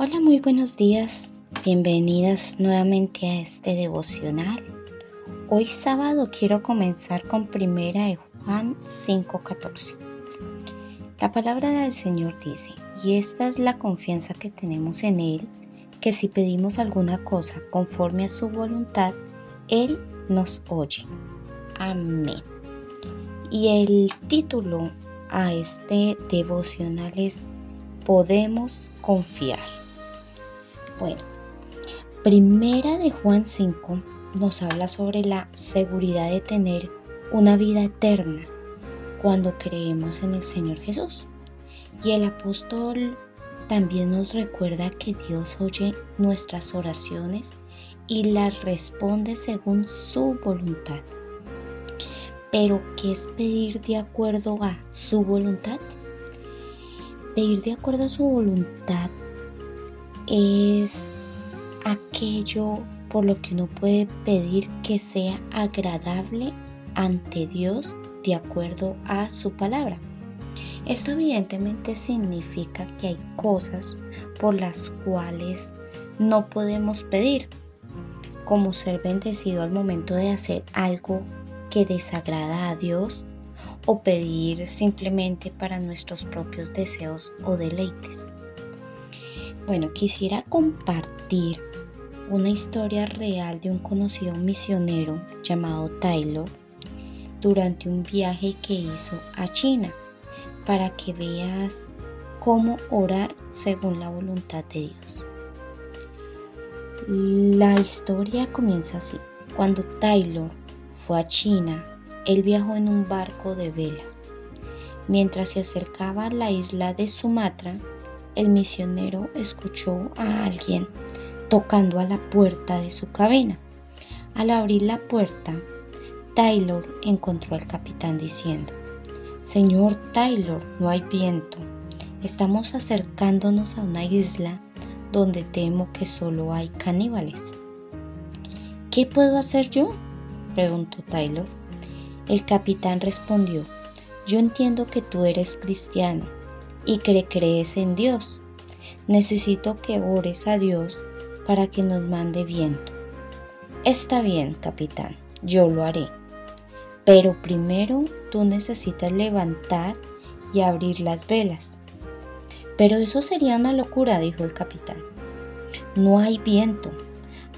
Hola, muy buenos días. Bienvenidas nuevamente a este devocional. Hoy sábado quiero comenzar con primera de Juan 5:14. La palabra del Señor dice, y esta es la confianza que tenemos en Él, que si pedimos alguna cosa conforme a su voluntad, Él nos oye. Amén. Y el título a este devocional es Podemos confiar. Bueno, primera de Juan 5 nos habla sobre la seguridad de tener una vida eterna cuando creemos en el Señor Jesús. Y el apóstol también nos recuerda que Dios oye nuestras oraciones y las responde según su voluntad. Pero, ¿qué es pedir de acuerdo a su voluntad? Pedir de acuerdo a su voluntad es aquello por lo que uno puede pedir que sea agradable ante Dios de acuerdo a su palabra. Esto evidentemente significa que hay cosas por las cuales no podemos pedir, como ser bendecido al momento de hacer algo que desagrada a Dios o pedir simplemente para nuestros propios deseos o deleites. Bueno, quisiera compartir una historia real de un conocido misionero llamado Taylor durante un viaje que hizo a China para que veas cómo orar según la voluntad de Dios. La historia comienza así. Cuando Taylor fue a China, él viajó en un barco de velas. Mientras se acercaba a la isla de Sumatra, el misionero escuchó a alguien tocando a la puerta de su cabina. Al abrir la puerta, Taylor encontró al capitán diciendo, Señor Taylor, no hay viento. Estamos acercándonos a una isla donde temo que solo hay caníbales. ¿Qué puedo hacer yo? preguntó Taylor. El capitán respondió, yo entiendo que tú eres cristiano y que crees en Dios. Necesito que ores a Dios para que nos mande viento. Está bien, capitán, yo lo haré. Pero primero tú necesitas levantar y abrir las velas. Pero eso sería una locura, dijo el capitán. No hay viento.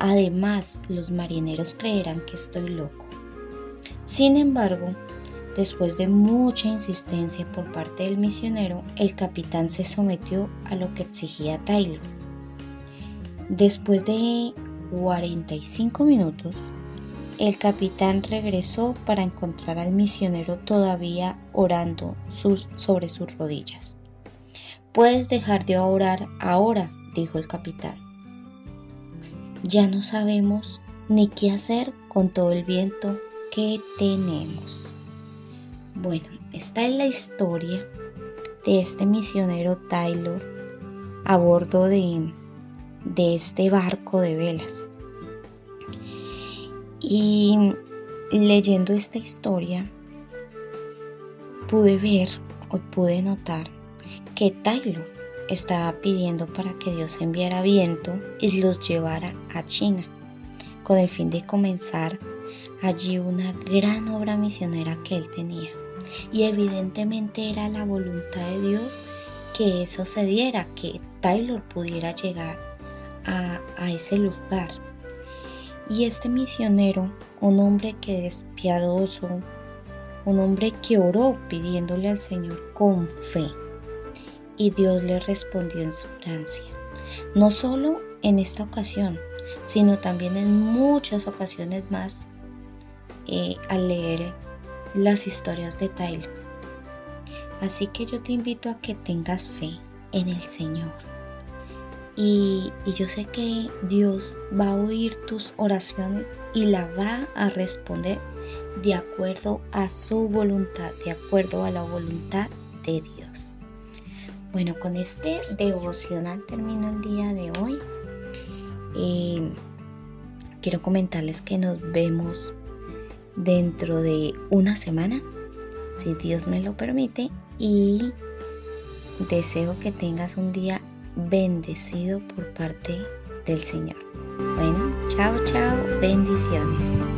Además, los marineros creerán que estoy loco. Sin embargo, Después de mucha insistencia por parte del misionero, el capitán se sometió a lo que exigía Taylor. Después de 45 minutos, el capitán regresó para encontrar al misionero todavía orando sobre sus rodillas. Puedes dejar de orar ahora, dijo el capitán. Ya no sabemos ni qué hacer con todo el viento que tenemos. Bueno, esta es la historia de este misionero Taylor a bordo de, de este barco de velas. Y leyendo esta historia, pude ver o pude notar que Taylor estaba pidiendo para que Dios enviara viento y los llevara a China, con el fin de comenzar allí una gran obra misionera que él tenía y evidentemente era la voluntad de Dios que eso se diera, que Taylor pudiera llegar a, ese lugar. Y este misionero, un hombre que es piadoso, un hombre que oró pidiéndole al Señor con fe, y Dios le respondió en su gracia. No solo en esta ocasión, sino también en muchas ocasiones más eh, al leer las historias de Taylor. Así que yo te invito a que tengas fe en el Señor. Y, yo sé que Dios va a oír tus oraciones y la va a responder de acuerdo a su voluntad, de acuerdo a la voluntad de Dios. Bueno, con este devocional termino el día de hoy. Eh, quiero comentarles que nos vemos dentro de una semana, si Dios me lo permite, y deseo que tengas un día bendecido por parte del Señor. Bueno, chao, chao, bendiciones.